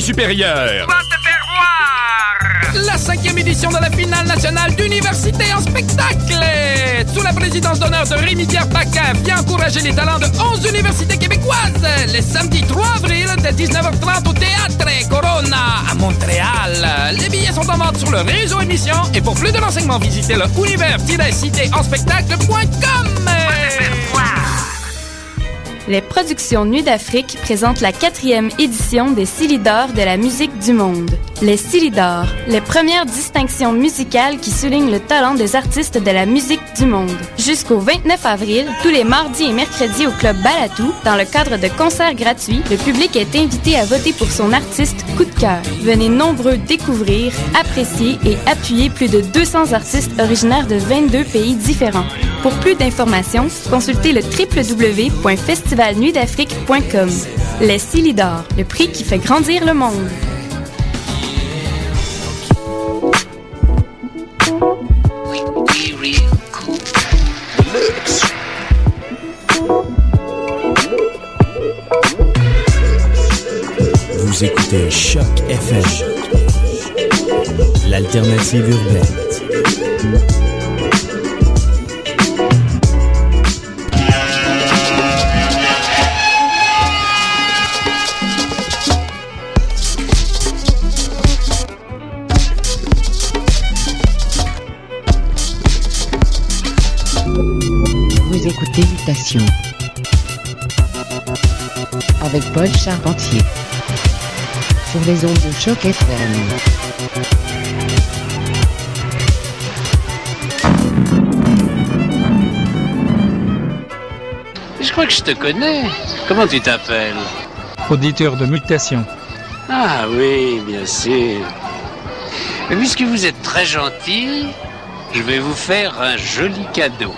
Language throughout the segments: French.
Abitibi supérieur. Va te faire voir! La cinquième édition de la finale nationale d'université en spectacle. Sous la présidence d'honneur de Rémi-Pierre Paquin, vient encourager les talents de 11 universités québécoises. Le samedi 3 avril, de 19h30 au Théâtre Corona à Montréal. Les billets sont en vente sur le réseau émission et pour plus de renseignements, visitez le univers-cité-en-spectacle.com. Les productions Nuit d'Afrique présentent la quatrième édition des Silidors de la musique du monde. Les Silidors, les premières distinctions musicales qui soulignent le talent des artistes de la musique du monde. Jusqu'au 29 avril, tous les mardis et mercredis au Club Balatou, dans le cadre de concerts gratuits, le public est invité à voter pour son artiste coup de cœur. Venez nombreux découvrir, apprécier et appuyer plus de 200 artistes originaires de 22 pays différents. Pour plus d'informations, consultez le www.festivalnuitdafrique.com. Les Silidor, le prix qui fait grandir le monde. Écoutez Choc FM, l'alternative urbaine. Vous écoutez Mutation. Avec Paul Charpentier sur les ondes de choc FM. Je crois que je te connais. Comment tu t'appelles? Auditeur de mutation. Ah oui, bien sûr. Mais puisque vous êtes très gentil, je vais vous faire un joli cadeau.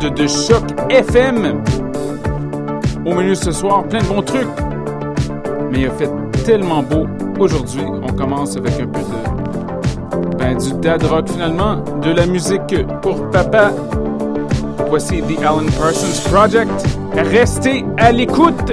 De choc FM. Au menu ce soir, plein de bons trucs. Mais il a fait tellement beau aujourd'hui. On commence avec un peu de ben, du dad rock finalement, de la musique pour papa. Voici The Alan Parsons Project. Restez à l'écoute.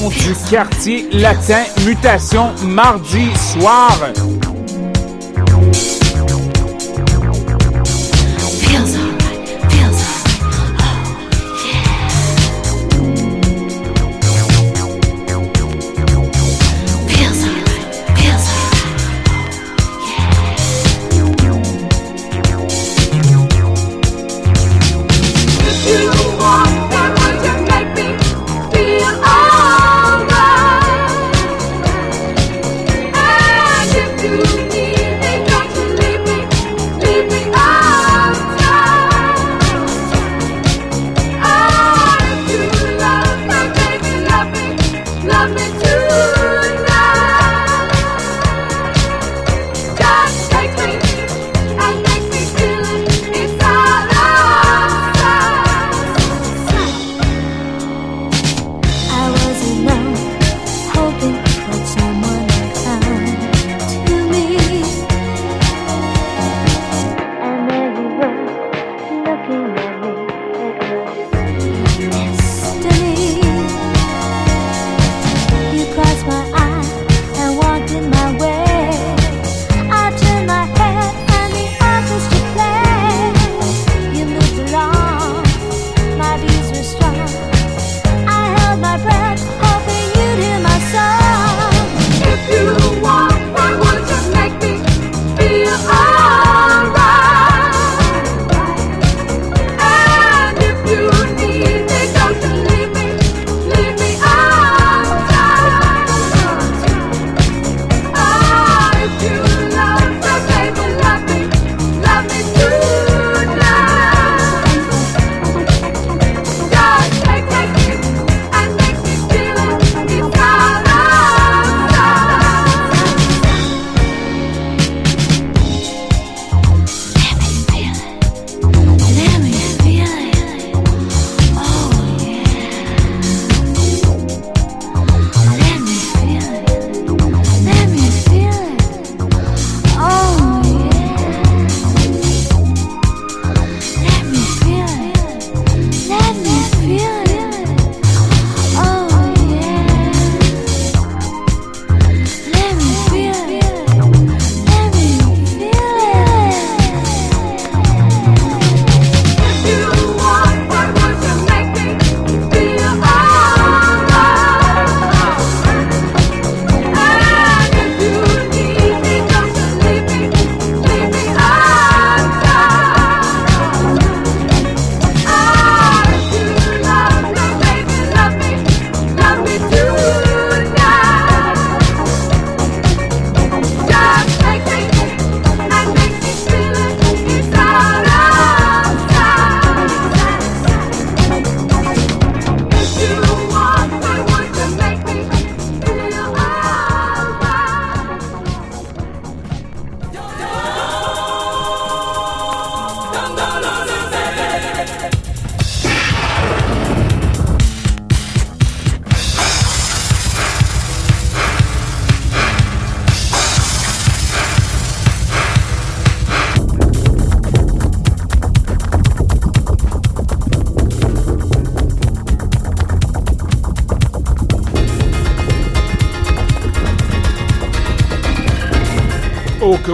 du quartier latin Mutation mardi soir.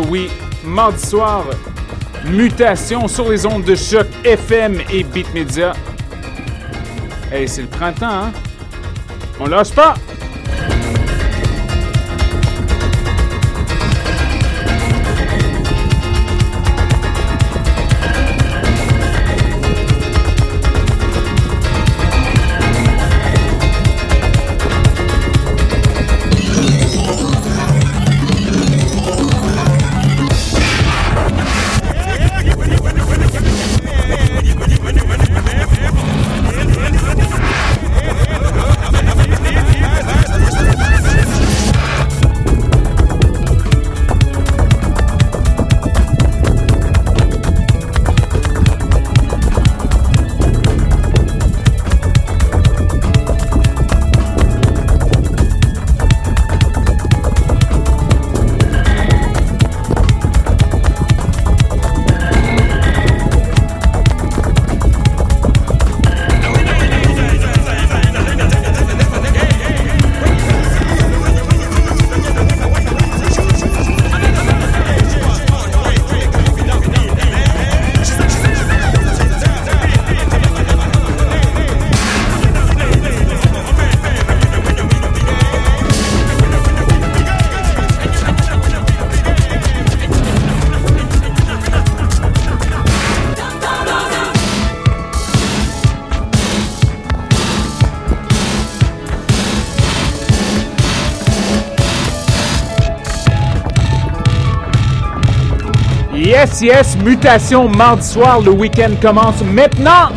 Oui, mardi soir, mutation sur les ondes de choc FM et Beat Media. Hey, c'est le printemps, hein? On lâche pas! Yes, yes, mutation mardi soir, le week-end commence maintenant!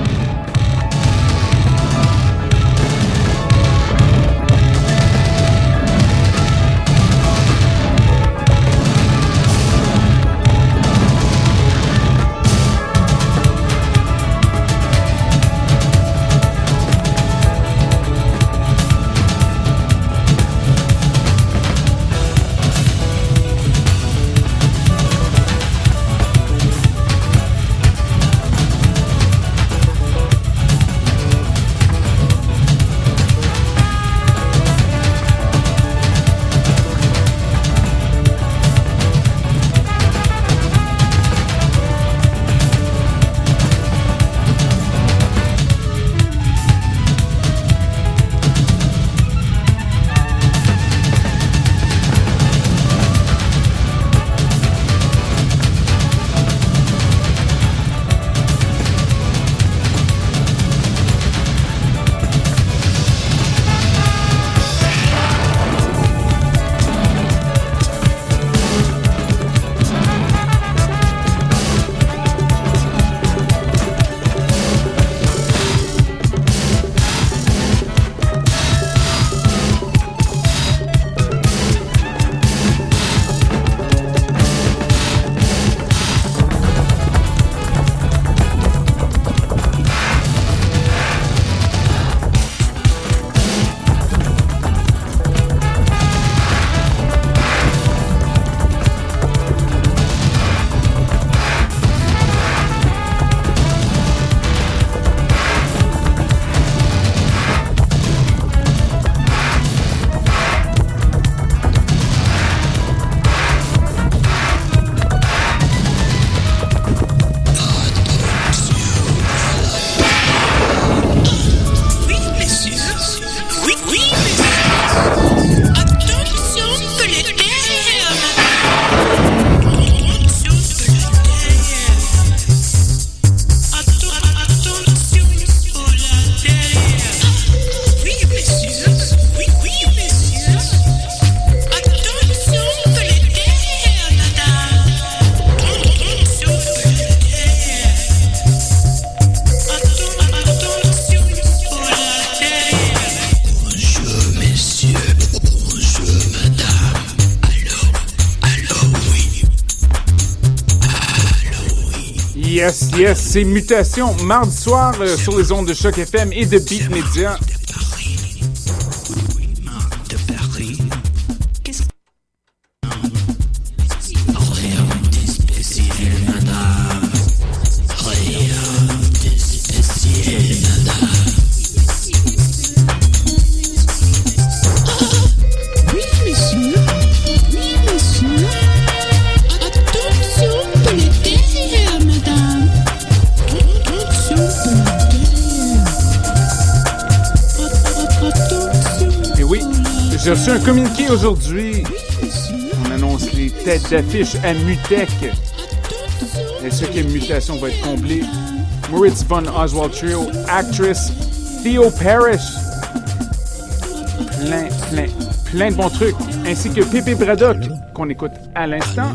Yes, c'est Mutation, mardi soir euh, sur les ondes de Choc FM et de Beat Media. D'affiche à Mutec. Et ce qui est mutation va être comblé. Moritz von Oswald Trio, actress Theo Parrish. Plein, plein, plein de bons trucs. Ainsi que Pépé Braddock, qu'on écoute à l'instant.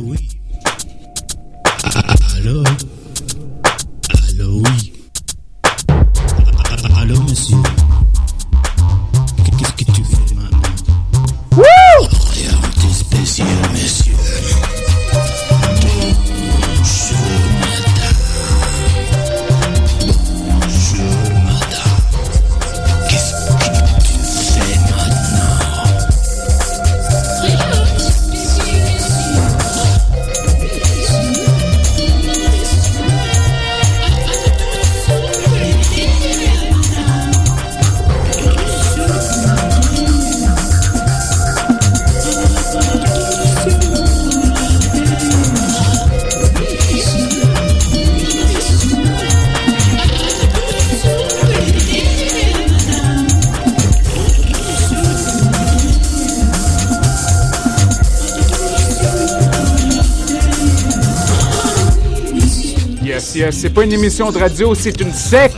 C'est pas une émission de radio, c'est une secte.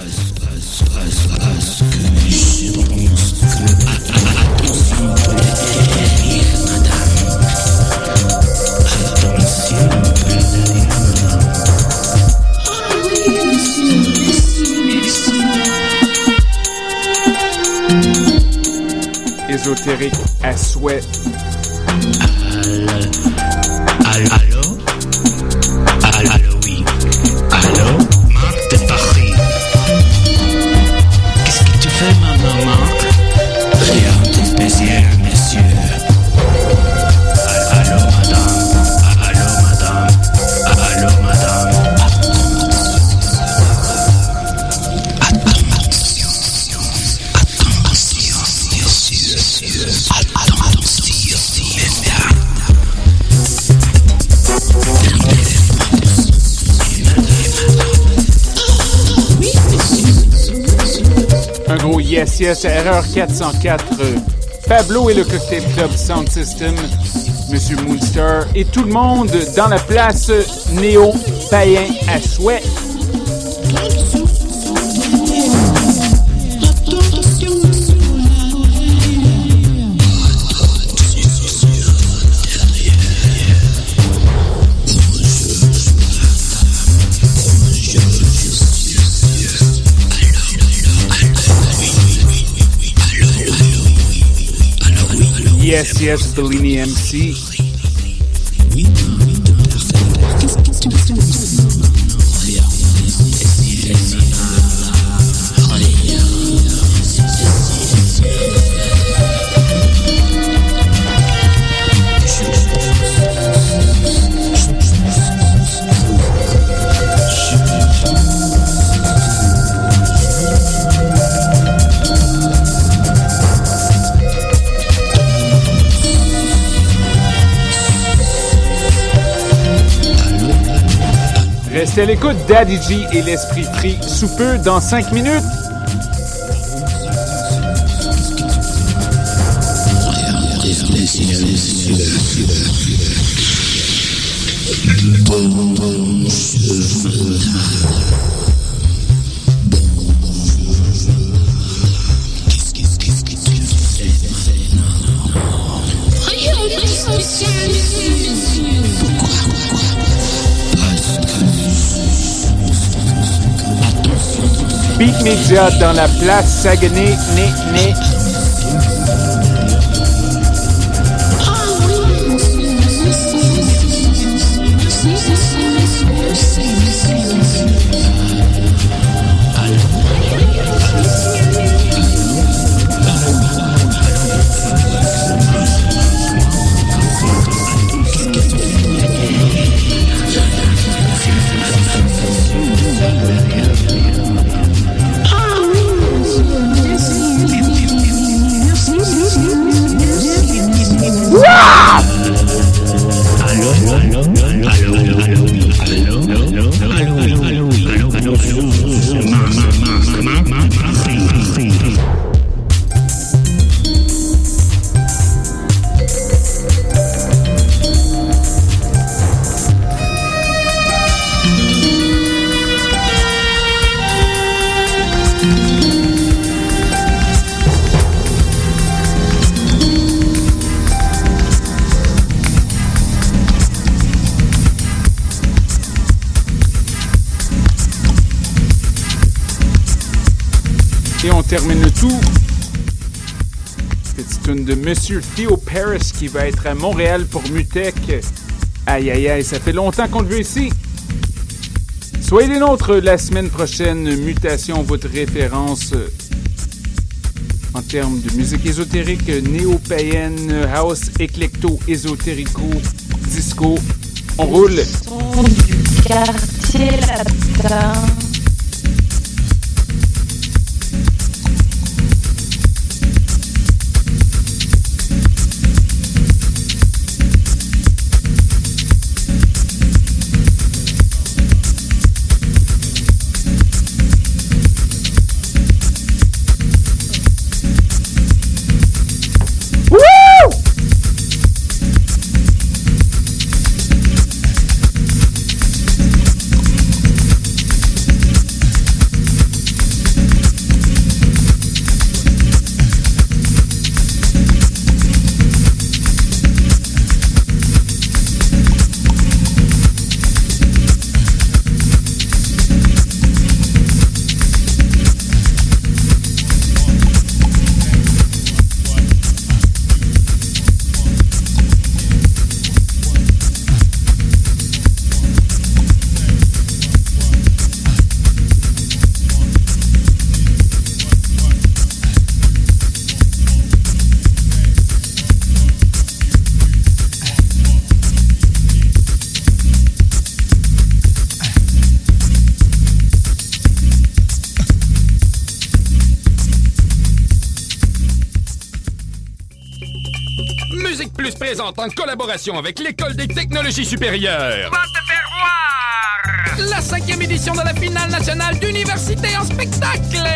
Ésotérique à souhait. Yes, yes, erreur 404. euh, Pablo et le Cocktail Club Sound System, Monsieur Moonstar et tout le monde dans la place néo-païen à souhait. Yes, yes, Bellini MC. À l'écoute Daddy et l'Esprit Free sous peu dans 5 minutes. Beat Media dans la place Saguenay, né, né. Termine le tout. Petite tune de Monsieur Theo Paris qui va être à Montréal pour Mutec. Aïe aïe aïe, ça fait longtemps qu'on le veut ici. Soyez les nôtres la semaine prochaine. Mutation, votre référence euh, en termes de musique ésotérique, néo-païenne, house, éclecto, ésotérico, disco. On roule. Présente en collaboration avec l'École des technologies supérieures. Va te faire voir La cinquième édition de la finale nationale d'université en spectacle.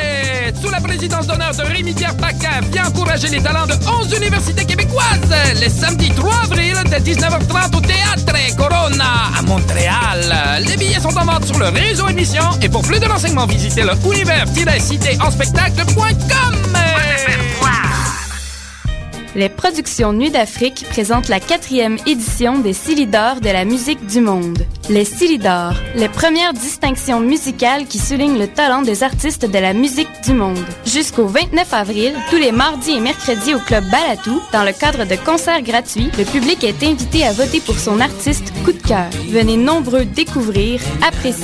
Sous la présidence d'honneur de Rémi-Pierre Paquin, vient encourager les talents de 11 universités québécoises. Les samedis 3 avril dès 19h30 au Théâtre Corona à Montréal. Les billets sont en vente sur le réseau émission et pour plus de renseignements, visitez le univers-citéenspectacle.com. Les productions Nuit d'Afrique présentent la quatrième édition des Silidors de la musique du monde. Les Silidors, les premières distinctions musicales qui soulignent le talent des artistes de la musique du monde. Jusqu'au 29 avril, tous les mardis et mercredis au Club Balatou, dans le cadre de concerts gratuits, le public est invité à voter pour son artiste coup de cœur. Venez nombreux découvrir, apprécier